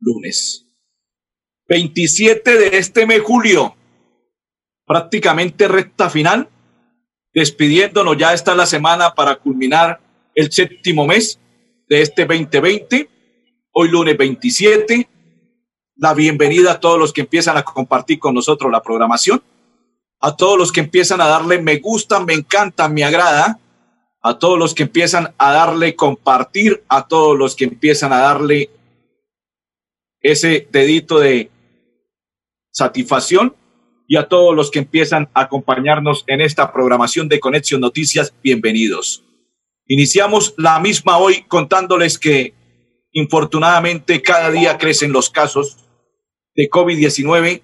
lunes. 27 de este mes, julio. Prácticamente recta final. Despidiéndonos, ya está la semana para culminar el séptimo mes de este 2020. Hoy lunes 27. La bienvenida a todos los que empiezan a compartir con nosotros la programación. A todos los que empiezan a darle me gusta, me encanta, me agrada. A todos los que empiezan a darle compartir. A todos los que empiezan a darle ese dedito de satisfacción y a todos los que empiezan a acompañarnos en esta programación de Conexión Noticias, bienvenidos. Iniciamos la misma hoy contándoles que infortunadamente cada día crecen los casos de COVID-19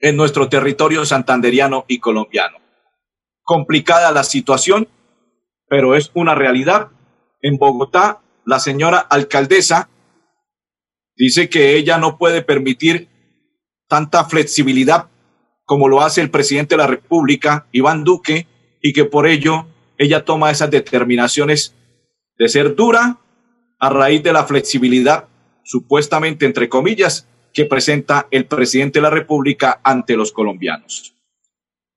en nuestro territorio santanderiano y colombiano. Complicada la situación, pero es una realidad. En Bogotá, la señora alcaldesa dice que ella no puede permitir tanta flexibilidad como lo hace el presidente de la República, Iván Duque, y que por ello ella toma esas determinaciones de ser dura a raíz de la flexibilidad, supuestamente entre comillas, que presenta el presidente de la República ante los colombianos.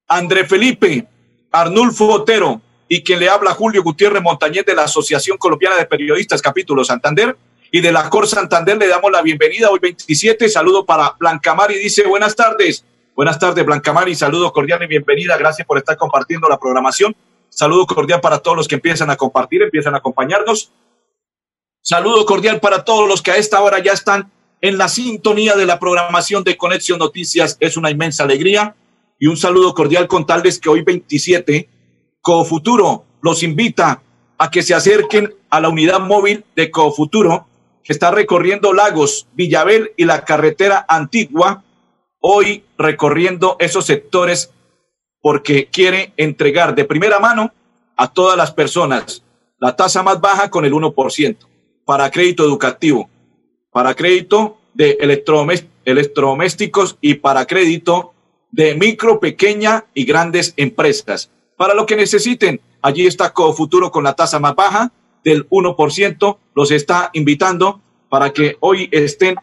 André Felipe, Arnulfo Otero y quien le habla Julio Gutiérrez Montañez de la Asociación Colombiana de Periodistas, capítulo Santander, y de la Cor Santander le damos la bienvenida hoy 27. Saludo para Blanca Mari, dice buenas tardes. Buenas tardes, Blanca Mari. Saludo cordial y bienvenida. Gracias por estar compartiendo la programación. Saludo cordial para todos los que empiezan a compartir, empiezan a acompañarnos. Saludo cordial para todos los que a esta hora ya están en la sintonía de la programación de Conexión Noticias. Es una inmensa alegría y un saludo cordial con tales que hoy 27, Cofuturo los invita a que se acerquen a la unidad móvil de Cofuturo está recorriendo Lagos, Villabel y la carretera antigua, hoy recorriendo esos sectores porque quiere entregar de primera mano a todas las personas la tasa más baja con el 1% para crédito educativo, para crédito de electrodomésticos y para crédito de micro, pequeña y grandes empresas. Para lo que necesiten, allí está Cofuturo con la tasa más baja del 1%, los está invitando para que hoy estén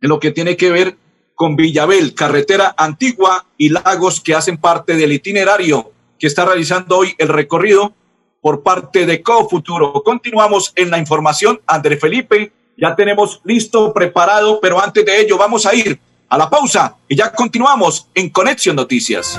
en lo que tiene que ver con Villabel, carretera antigua y lagos que hacen parte del itinerario que está realizando hoy el recorrido por parte de Cofuturo. Continuamos en la información. André Felipe, ya tenemos listo, preparado, pero antes de ello vamos a ir a la pausa y ya continuamos en Conexión Noticias.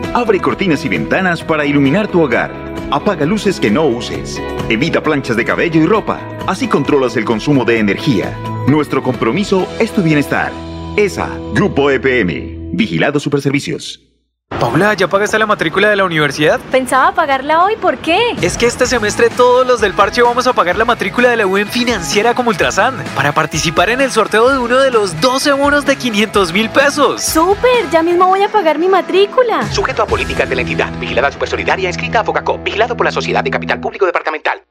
Abre cortinas y ventanas para iluminar tu hogar. Apaga luces que no uses. Evita planchas de cabello y ropa. Así controlas el consumo de energía. Nuestro compromiso es tu bienestar. ESA, Grupo EPM. Vigilado Superservicios. Paula, ¿ya pagaste la matrícula de la universidad? Pensaba pagarla hoy, ¿por qué? Es que este semestre todos los del parche vamos a pagar la matrícula de la UN financiera como Ultrasan para participar en el sorteo de uno de los 12 bonos de 500 mil pesos. ¡Súper! Ya mismo voy a pagar mi matrícula. Sujeto a políticas de la entidad. Vigilada Supersolidaria, escrita a Focacop. Vigilado por la Sociedad de Capital Público Departamental.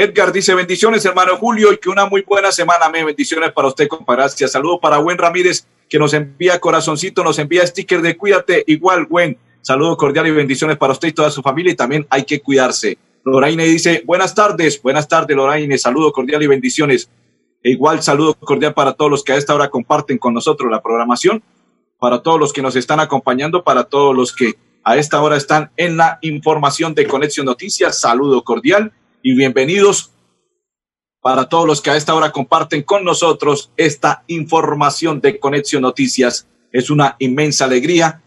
Edgar dice bendiciones, hermano Julio, y que una muy buena semana. Amén. Bendiciones para usted, compa. Gracias. Para Gwen Ramírez, que nos envía corazoncito, nos envía sticker de cuídate. Igual, Gwen. Saludo cordial y bendiciones para usted y toda su familia. Y también hay que cuidarse. Loraine dice, buenas tardes, buenas tardes, Loraine. Saludo cordial y bendiciones. E igual saludo cordial para todos los que a esta hora comparten con nosotros la programación, para todos los que nos están acompañando, para todos los que a esta hora están en la información de Conexión Noticias. Saludo cordial y bienvenidos para todos los que a esta hora comparten con nosotros esta información de Conexión Noticias. Es una inmensa alegría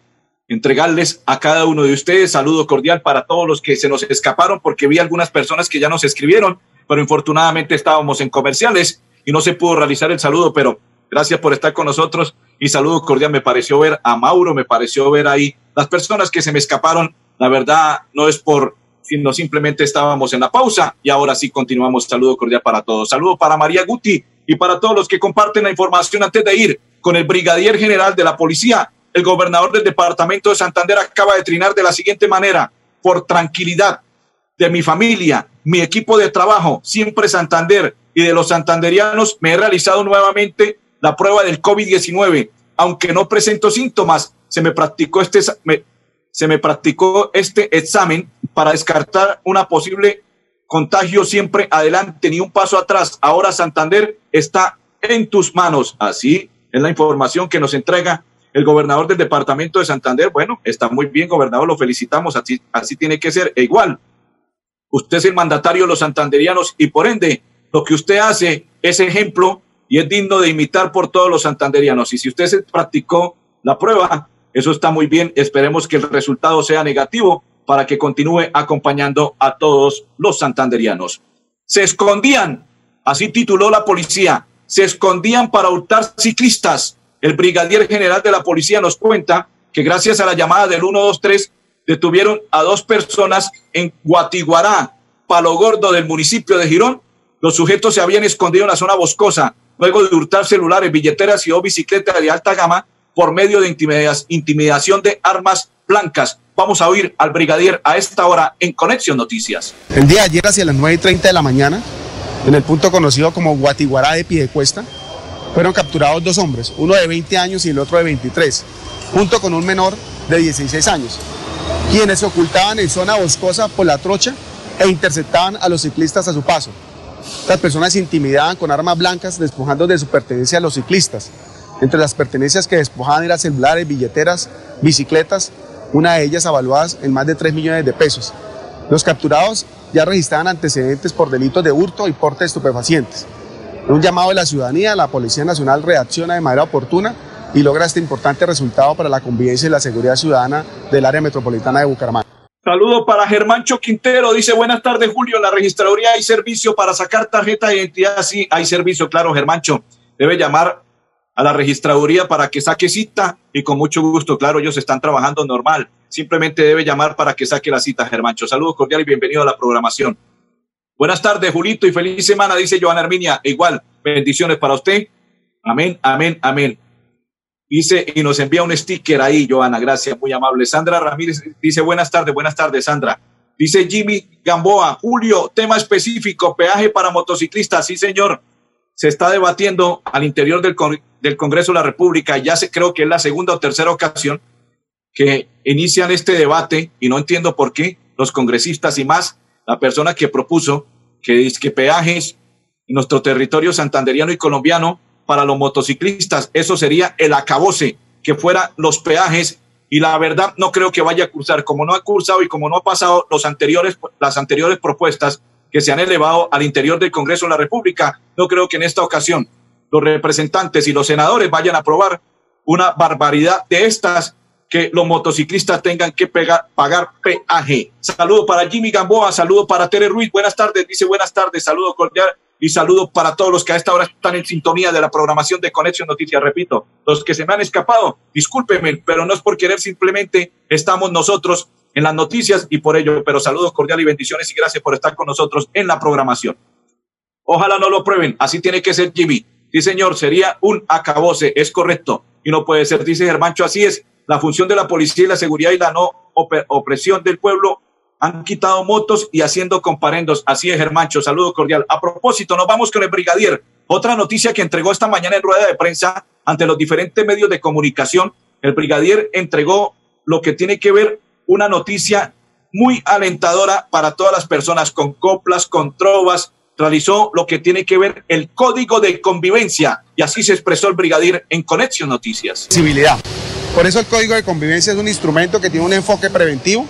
entregarles a cada uno de ustedes saludo cordial para todos los que se nos escaparon porque vi algunas personas que ya nos escribieron, pero infortunadamente estábamos en comerciales y no se pudo realizar el saludo, pero gracias por estar con nosotros y saludo cordial. Me pareció ver a Mauro, me pareció ver ahí las personas que se me escaparon. La verdad no es por sino simplemente estábamos en la pausa y ahora sí continuamos. Saludo cordial para todos. Saludo para María Guti y para todos los que comparten la información antes de ir con el brigadier general de la policía. El gobernador del departamento de Santander acaba de trinar de la siguiente manera, por tranquilidad de mi familia, mi equipo de trabajo, siempre Santander y de los santanderianos, me he realizado nuevamente la prueba del COVID-19. Aunque no presento síntomas, se me practicó este, se me practicó este examen para descartar una posible contagio siempre adelante, ni un paso atrás. Ahora Santander está en tus manos. Así es la información que nos entrega el gobernador del departamento de Santander. Bueno, está muy bien, gobernador, lo felicitamos. Así, así tiene que ser. E igual, usted es el mandatario de los santanderianos y por ende, lo que usted hace es ejemplo y es digno de imitar por todos los santanderianos. Y si usted se practicó la prueba, eso está muy bien. Esperemos que el resultado sea negativo para que continúe acompañando a todos los santanderianos. Se escondían, así tituló la policía, se escondían para hurtar ciclistas. El brigadier general de la policía nos cuenta que gracias a la llamada del 123 detuvieron a dos personas en Guatiguará, Palo Gordo del municipio de Girón. Los sujetos se habían escondido en la zona boscosa luego de hurtar celulares, billeteras y o bicicletas de alta gama por medio de intimidación de armas blancas. Vamos a oír al brigadier a esta hora en Conexión Noticias. El día de ayer, hacia las 9 y 30 de la mañana, en el punto conocido como Guatiguará de Piedecuesta, fueron capturados dos hombres, uno de 20 años y el otro de 23, junto con un menor de 16 años, quienes se ocultaban en zona boscosa por la trocha e interceptaban a los ciclistas a su paso. Las personas se intimidaban con armas blancas, despojando de su pertenencia a los ciclistas. Entre las pertenencias que despojaban eran celulares, billeteras, bicicletas, una de ellas avaluadas en más de 3 millones de pesos. Los capturados ya registraban antecedentes por delitos de hurto y porte de estupefacientes. En un llamado de la ciudadanía, la Policía Nacional reacciona de manera oportuna y logra este importante resultado para la convivencia y la seguridad ciudadana del área metropolitana de Bucaramanga. Saludo para Germancho Quintero. Dice, buenas tardes, Julio. En la registraduría hay servicio para sacar tarjeta de identidad. Sí, hay servicio, claro, Germancho. Debe llamar a la registraduría para que saque cita y con mucho gusto, claro, ellos están trabajando normal. Simplemente debe llamar para que saque la cita, Germancho. Saludos cordial y bienvenido a la programación. Buenas tardes, Julito, y feliz semana, dice Joana Herminia. Igual, bendiciones para usted. Amén, amén, amén. Dice, y nos envía un sticker ahí, Joana, gracias, muy amable. Sandra Ramírez dice, buenas tardes, buenas tardes, Sandra. Dice Jimmy Gamboa, Julio, tema específico, peaje para motociclistas. Sí, señor se está debatiendo al interior del, del Congreso de la República, ya se, creo que es la segunda o tercera ocasión que inician este debate y no entiendo por qué los congresistas y más la persona que propuso que, que peajes en nuestro territorio santanderiano y colombiano para los motociclistas, eso sería el acabose, que fuera los peajes y la verdad no creo que vaya a cursar, como no ha cursado y como no ha pasado los anteriores, las anteriores propuestas, que se han elevado al interior del Congreso de la República. No creo que en esta ocasión los representantes y los senadores vayan a aprobar una barbaridad de estas que los motociclistas tengan que pagar peaje. Saludo para Jimmy Gamboa, saludo para Tere Ruiz, buenas tardes, dice buenas tardes, saludo cordial y saludo para todos los que a esta hora están en sintonía de la programación de Conexión Noticias. Repito, los que se me han escapado, discúlpenme, pero no es por querer, simplemente estamos nosotros en las noticias y por ello, pero saludos cordiales y bendiciones y gracias por estar con nosotros en la programación. Ojalá no lo prueben, así tiene que ser Jimmy. Sí, señor, sería un acabose, es correcto. Y no puede ser, dice Germancho, así es. La función de la policía y la seguridad y la no opresión del pueblo han quitado motos y haciendo comparendos. Así es, Germancho, saludo cordial. A propósito, nos vamos con el brigadier. Otra noticia que entregó esta mañana en rueda de prensa ante los diferentes medios de comunicación. El brigadier entregó lo que tiene que ver una noticia muy alentadora para todas las personas con coplas, con trovas, realizó lo que tiene que ver el código de convivencia y así se expresó el brigadier en Conexión Noticias. Civilidad. Por eso el código de convivencia es un instrumento que tiene un enfoque preventivo,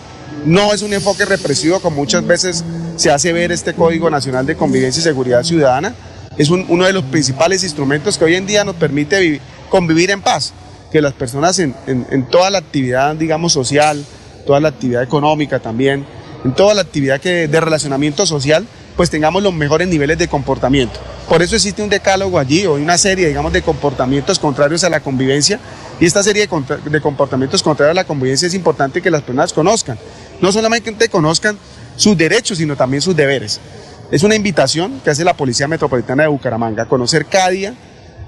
no es un enfoque represivo como muchas veces se hace ver este Código Nacional de Convivencia y Seguridad Ciudadana. Es uno de los principales instrumentos que hoy en día nos permite convivir en paz, que las personas en, en toda la actividad, digamos, social, toda la actividad económica también, en toda la actividad que, de relacionamiento social, pues tengamos los mejores niveles de comportamiento. Por eso existe un decálogo allí o una serie, digamos, de comportamientos contrarios a la convivencia y esta serie de, comportamientos contrarios a la convivencia es importante que las personas conozcan. No solamente conozcan sus derechos, sino también sus deberes. Es una invitación que hace la Policía Metropolitana de Bucaramanga a conocer cada día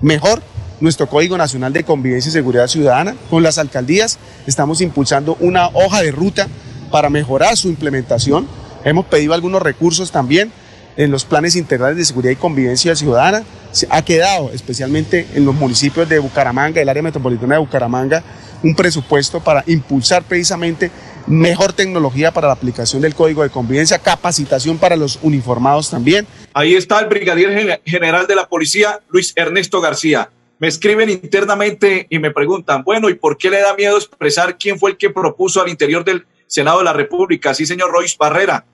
mejor nuestro Código Nacional de Convivencia y Seguridad Ciudadana. Con las alcaldías estamos impulsando una hoja de ruta para mejorar su implementación. Hemos pedido algunos recursos también en los planes integrales de seguridad y convivencia ciudadana. Se ha quedado, especialmente en los municipios de Bucaramanga, el área metropolitana de Bucaramanga, un presupuesto para impulsar precisamente mejor tecnología para la aplicación del código de convivencia, capacitación para los uniformados también. Ahí está el brigadier general de la policía, Luis Ernesto García me escriben internamente y me preguntan, bueno, ¿y por qué le da miedo expresar quién fue el que propuso al interior del Senado de la República? Sí, señor Royce Barrera.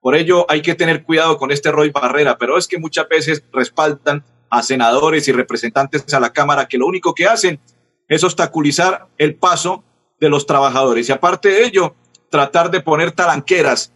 Por ello hay que tener cuidado con este Royce Barrera, pero es que muchas veces respaldan a senadores y representantes a la Cámara que lo único que hacen es obstaculizar el paso de los trabajadores. Y aparte de ello, tratar de poner talanqueras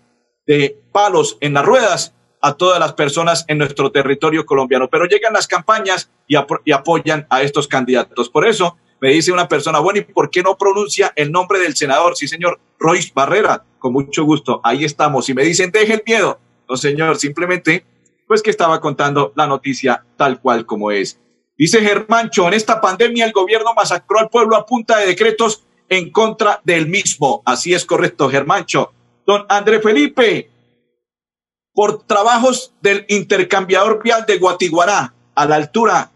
de palos en las ruedas a todas las personas en nuestro territorio colombiano. Pero llegan las campañas y, apoyan a estos candidatos. Por eso me dice una persona, bueno, ¿y por qué no pronuncia el nombre del senador? Sí, señor, Royce Barrera, con mucho gusto, ahí estamos. Y me dicen, deje el miedo. No, señor, simplemente, pues que estaba contando la noticia tal cual como es. Dice Germancho, en esta pandemia el gobierno masacró al pueblo a punta de decretos en contra del mismo. Así es correcto, Germancho. Don André Felipe, por trabajos del intercambiador vial de Guatiguará a la altura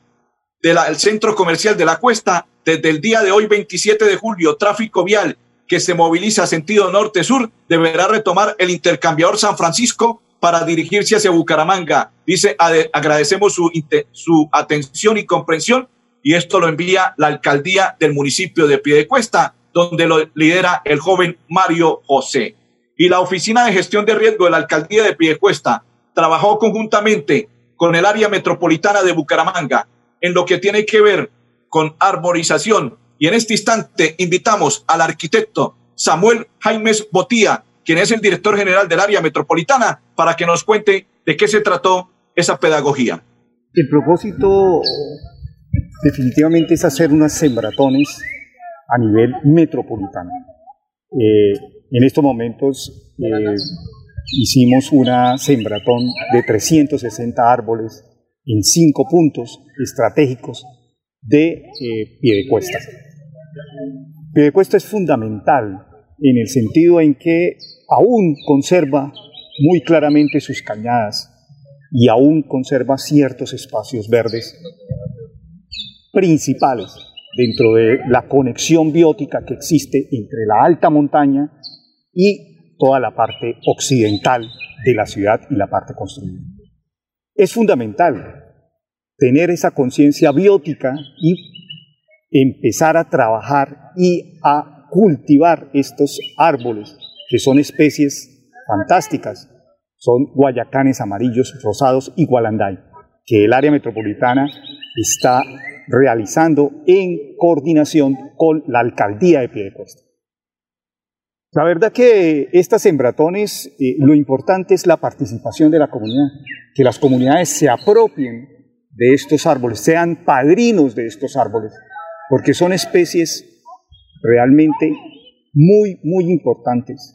del centro comercial de la Cuesta, desde el día de hoy, 27 de julio, tráfico vial que se moviliza sentido norte-sur deberá retomar el intercambiador San Francisco para dirigirse hacia Bucaramanga. Dice, agradecemos su, su atención y comprensión y esto lo envía la alcaldía del municipio de Piedecuesta, donde lo lidera el joven Mario José y la Oficina de Gestión de Riesgo de la Alcaldía de Piedecuesta trabajó conjuntamente con el área metropolitana de Bucaramanga en lo que tiene que ver con arborización. Y en este instante invitamos al arquitecto Samuel Jaimes Botía, quien es el director general del área metropolitana, para que nos cuente de qué se trató esa pedagogía. El propósito definitivamente es hacer unas sembratones a nivel metropolitano. Eh, en estos momentos eh, hicimos una sembratón de 360 árboles en cinco puntos estratégicos de eh, Piedecuesta. Piedecuesta es fundamental en el sentido en que aún conserva muy claramente sus cañadas y aún conserva ciertos espacios verdes principales dentro de la conexión biótica que existe entre la alta montaña y toda la parte occidental de la ciudad y la parte construida. Es fundamental tener esa conciencia biótica y empezar a trabajar y a cultivar estos árboles, que son especies fantásticas, son guayacanes amarillos, rosados y gualanday, que el área metropolitana está realizando en coordinación con la alcaldía de Piedecuesta. La verdad que estas sembratones, eh, lo importante es la participación de la comunidad, que las comunidades se apropien de estos árboles, sean padrinos de estos árboles, porque son especies realmente muy, muy importantes.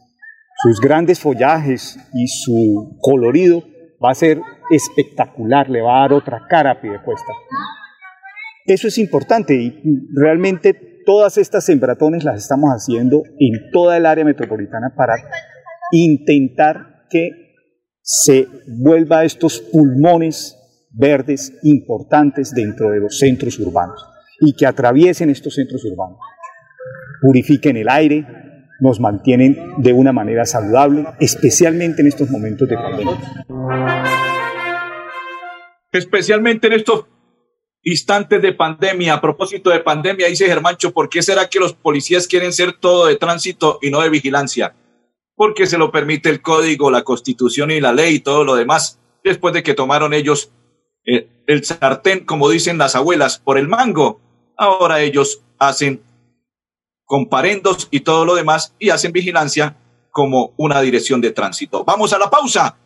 Sus grandes follajes y su colorido va a ser espectacular, le va a dar otra cara a Piedecuesta. Eso es importante y realmente todas estas sembratones las estamos haciendo en toda el área metropolitana para intentar que se vuelva estos pulmones verdes importantes dentro de los centros urbanos y que atraviesen estos centros urbanos, purifiquen el aire, nos mantienen de una manera saludable, especialmente en estos momentos de pandemia. Especialmente en estos instantes de pandemia, a propósito de pandemia, dice Germancho, ¿por qué será que los policías quieren ser todo de tránsito y no de vigilancia? Porque se lo permite el código, la constitución y la ley y todo lo demás, después de que tomaron ellos eh, el sartén, como dicen las abuelas, por el mango. Ahora ellos hacen comparendos y todo lo demás y hacen vigilancia como una dirección de tránsito. Vamos a la pausa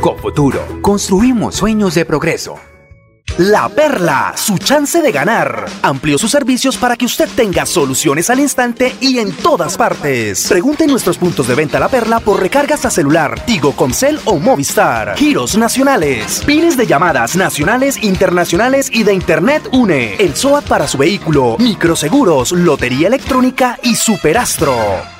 Cofuturo, construimos sueños de progreso. La Perla, su chance de ganar. Amplió sus servicios para que usted tenga soluciones al instante y en todas partes. Pregunte en nuestros puntos de venta La Perla por recargas a celular, Tigo, Concel o Movistar. Giros nacionales, pines de llamadas nacionales, internacionales y de Internet UNE. El SOAT para su vehículo, microseguros, lotería electrónica y superastro.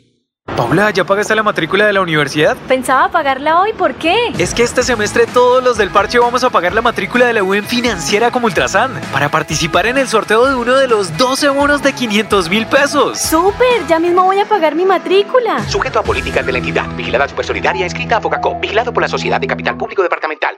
Paula, ¿ya pagaste la matrícula de la universidad? Pensaba pagarla hoy, ¿por qué? Es que este semestre todos los del parche vamos a pagar la matrícula de la UN financiera como Ultrasan para participar en el sorteo de uno de los 12 bonos de 500 mil pesos. ¡Súper! Ya mismo voy a pagar mi matrícula. Sujeto a políticas de la entidad, vigilada supersolidaria, escrita a Focacop, vigilado por la Sociedad de Capital Público Departamental.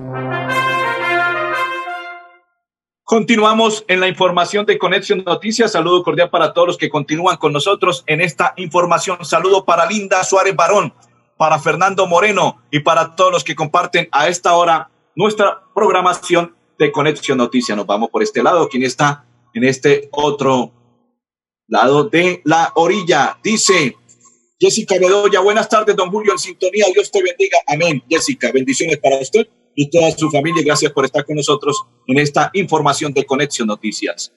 Continuamos en la información de Conexión Noticias. Saludo cordial para todos los que continúan con nosotros en esta información. Saludo para Linda Suárez Barón, para Fernando Moreno y para todos los que comparten a esta hora nuestra programación de Conexión Noticias. Nos vamos por este lado. ¿Quién está en este otro lado de la orilla? Dice Jessica Bedoya. Buenas tardes, don Julio, en sintonía. Dios te bendiga. Amén. Jessica, bendiciones para usted y toda su familia. Gracias por estar con nosotros en esta información de Conexión Noticias.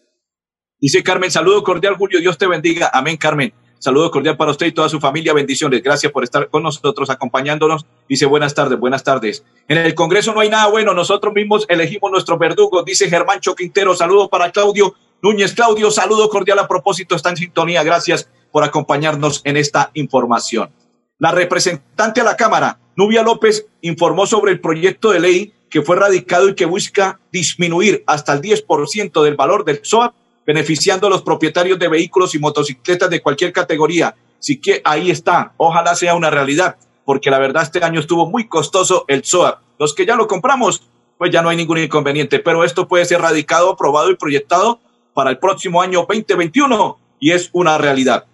Dice Carmen, saludo cordial, Julio. Dios te bendiga. Amén, Carmen. Saludo cordial para usted y toda su familia. Bendiciones. Gracias por estar con nosotros, acompañándonos. Dice buenas tardes, buenas tardes. En el Congreso no hay nada bueno. Nosotros mismos elegimos nuestro verdugo. Dice Germán Choquintero. Saludo para Claudio Núñez. Claudio, saludo cordial a propósito. Está en sintonía. Gracias por acompañarnos en esta información. La representante a la Cámara, Nubia López, informó sobre el proyecto de ley que fue radicado y que busca disminuir hasta el 10% del valor del SOAP beneficiando a los propietarios de vehículos y motocicletas de cualquier categoría. Así que ahí está, ojalá sea una realidad, porque la verdad este año estuvo muy costoso el SOAP. Los que ya lo compramos, pues ya no hay ningún inconveniente, pero esto puede ser radicado, aprobado y proyectado para el próximo año 2021 y es una realidad.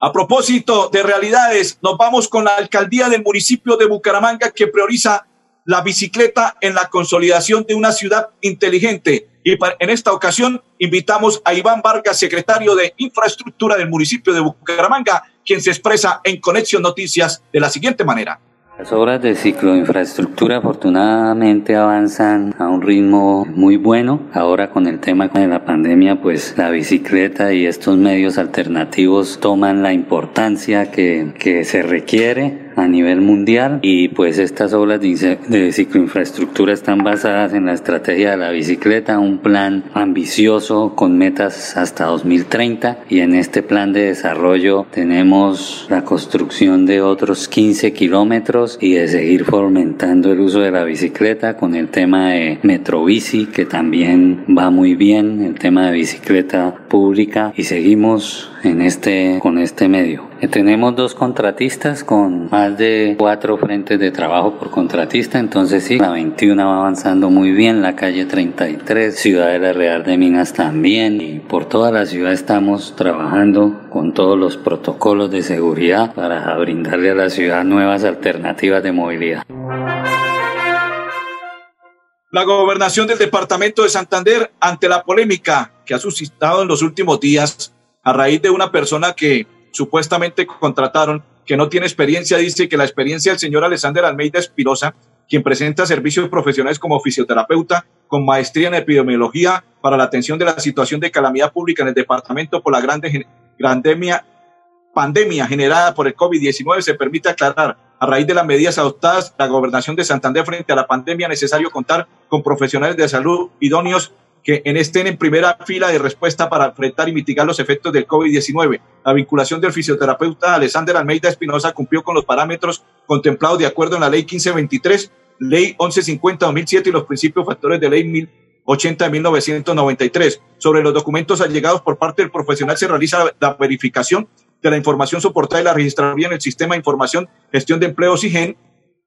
A propósito de realidades, nos vamos con la alcaldía del municipio de Bucaramanga que prioriza la bicicleta en la consolidación de una ciudad inteligente. Y en esta ocasión invitamos a Iván Vargas, secretario de Infraestructura del municipio de Bucaramanga, quien se expresa en Conexión Noticias de la siguiente manera. Las obras de cicloinfraestructura afortunadamente avanzan a un ritmo muy bueno. Ahora con el tema de la pandemia, pues la bicicleta y estos medios alternativos toman la importancia que, que se requiere a nivel mundial y pues estas obras de, cicloinfraestructura están basadas en la estrategia de la bicicleta, un plan ambicioso con metas hasta 2030 y en este plan de desarrollo tenemos la construcción de otros 15 kilómetros y de seguir fomentando el uso de la bicicleta con el tema de Metrobici que también va muy bien, el tema de bicicleta pública y seguimos en este, con este medio. Eh, tenemos dos contratistas con más de cuatro frentes de trabajo por contratista, entonces sí, la 21 va avanzando muy bien, la calle 33, Ciudad de la Real de Minas también, y por toda la ciudad estamos trabajando con todos los protocolos de seguridad para brindarle a la ciudad nuevas alternativas de movilidad. La gobernación del departamento de Santander ante la polémica que ha suscitado en los últimos días a raíz de una persona que supuestamente contrataron, que no tiene experiencia, dice que la experiencia del señor Alexander Almeida Espirosa, quien presenta servicios profesionales como fisioterapeuta, con maestría en epidemiología para la atención de la situación de calamidad pública en el departamento por la grande, pandemia generada por el COVID-19, se permite aclarar a raíz de las medidas adoptadas la gobernación de Santander frente a la pandemia, necesario contar con profesionales de salud idóneos que estén en primera fila de respuesta para enfrentar y mitigar los efectos del COVID-19. La vinculación del fisioterapeuta Alexander Almeida Espinosa cumplió con los parámetros contemplados de acuerdo en la Ley 1523, Ley 1150-2007 y los principios factores de Ley 1080 de 1993. Sobre los documentos allegados por parte del profesional se realiza la verificación de la información soportada y la registraría en el Sistema de Información Gestión de Empleo SIGEN.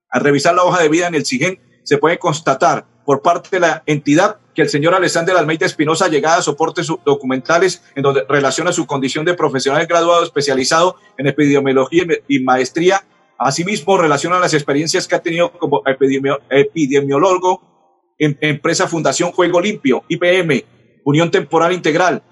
Al revisar la hoja de vida en el SIGEN, se puede constatar por parte de la entidad que el señor Alexander Almeida Espinosa llegada a soportes documentales en donde relaciona su condición de profesional graduado especializado en epidemiología y maestría. Asimismo, relaciona las experiencias que ha tenido como epidemiólogo en empresa Fundación Juego Limpio, IPM, Unión Temporal Integral,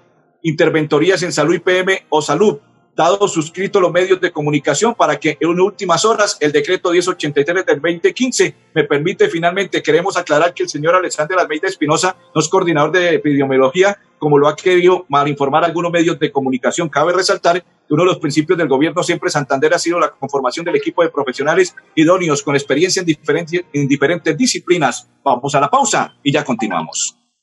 Interventorías en Salud IPM o Salud, dado suscrito los medios de comunicación para que en últimas horas el decreto 1083 del 2015 me permite finalmente, queremos aclarar que el señor Alexander Almeida Espinosa no es coordinador de epidemiología, como lo ha querido malinformar algunos medios de comunicación. Cabe resaltar que uno de los principios del gobierno siempre Santander ha sido la conformación del equipo de profesionales idóneos con experiencia en diferentes, en diferentes disciplinas. Vamos a la pausa y ya continuamos.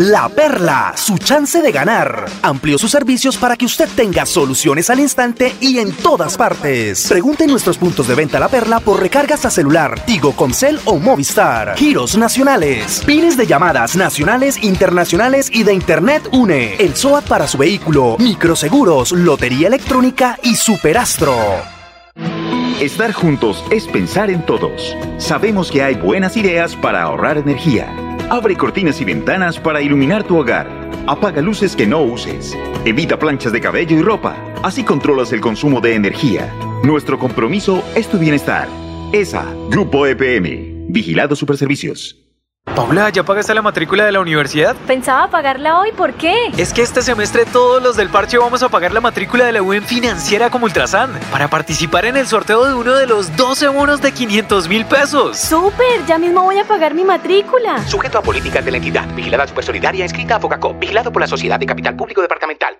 La Perla, su chance de ganar. Amplió sus servicios para que usted tenga soluciones al instante y en todas partes. Pregunte en nuestros puntos de venta La Perla por recargas a celular, Tigo, Concel o Movistar. Giros nacionales, pines de llamadas nacionales, internacionales y de Internet UNE. El SOAT para su vehículo, microseguros, lotería electrónica y superastro. Estar juntos es pensar en todos. Sabemos que hay buenas ideas para ahorrar energía. Abre cortinas y ventanas para iluminar tu hogar. Apaga luces que no uses. Evita planchas de cabello y ropa. Así controlas el consumo de energía. Nuestro compromiso es tu bienestar. ESA, Grupo EPM. Vigilado Superservicios. Paula, ¿ya pagaste la matrícula de la universidad? Pensaba pagarla hoy, ¿por qué? Es que este semestre todos los del parche vamos a pagar la matrícula de la UN financiera como Ultrasan para participar en el sorteo de uno de los 12 bonos de 500 mil pesos. ¡Súper! Ya mismo voy a pagar mi matrícula. Sujeto a políticas de la entidad, vigilada supersolidaria, inscrita a Focacop, vigilado por la Sociedad de Capital Público Departamental.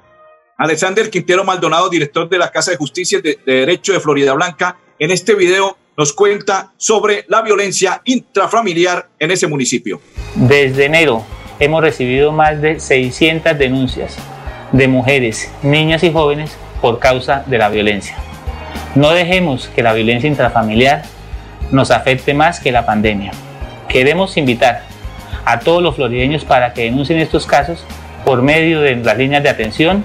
Alexander Quintero Maldonado, director de la Casa de Justicia de, de Derecho de Florida Blanca, en este video nos cuenta sobre la violencia intrafamiliar en ese municipio. Desde enero hemos recibido más de 600 denuncias de mujeres, niñas y jóvenes por causa de la violencia. No dejemos que la violencia intrafamiliar nos afecte más que la pandemia. Queremos invitar a todos los florideños para que denuncien estos casos por medio de las líneas de atención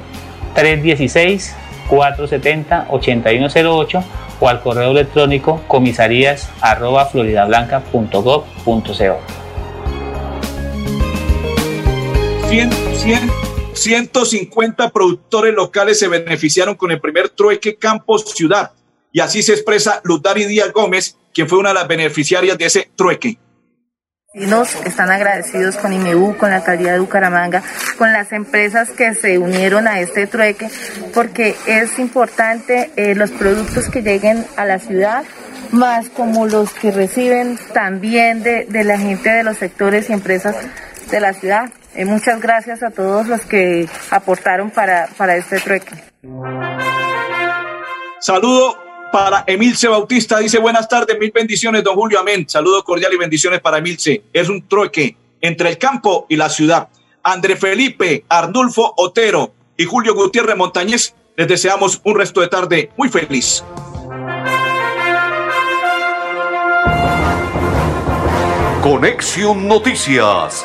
316 470 8108 o al correo electrónico comisarías arroba floridablanca.gov.co. 150 productores locales se beneficiaron con el primer trueque Campos Ciudad. Y así se expresa Lutari Díaz Gómez, quien fue una de las beneficiarias de ese trueque están agradecidos con IMEU, con la alcaldía de Bucaramanga, con las empresas que se unieron a este trueque, porque es importante eh, los productos que lleguen a la ciudad, más como los que reciben también de, la gente de los sectores y empresas de la ciudad. Eh, muchas gracias a todos los que aportaron para, para este trueque. Saludo para Emilce Bautista. Dice, buenas tardes, mil bendiciones, don Julio, amén. Saludo cordial y bendiciones para Emilce. Es un trueque entre el campo y la ciudad. André Felipe, Arnulfo Otero y Julio Gutiérrez Montañez, les deseamos un resto de tarde muy feliz. Conexión Noticias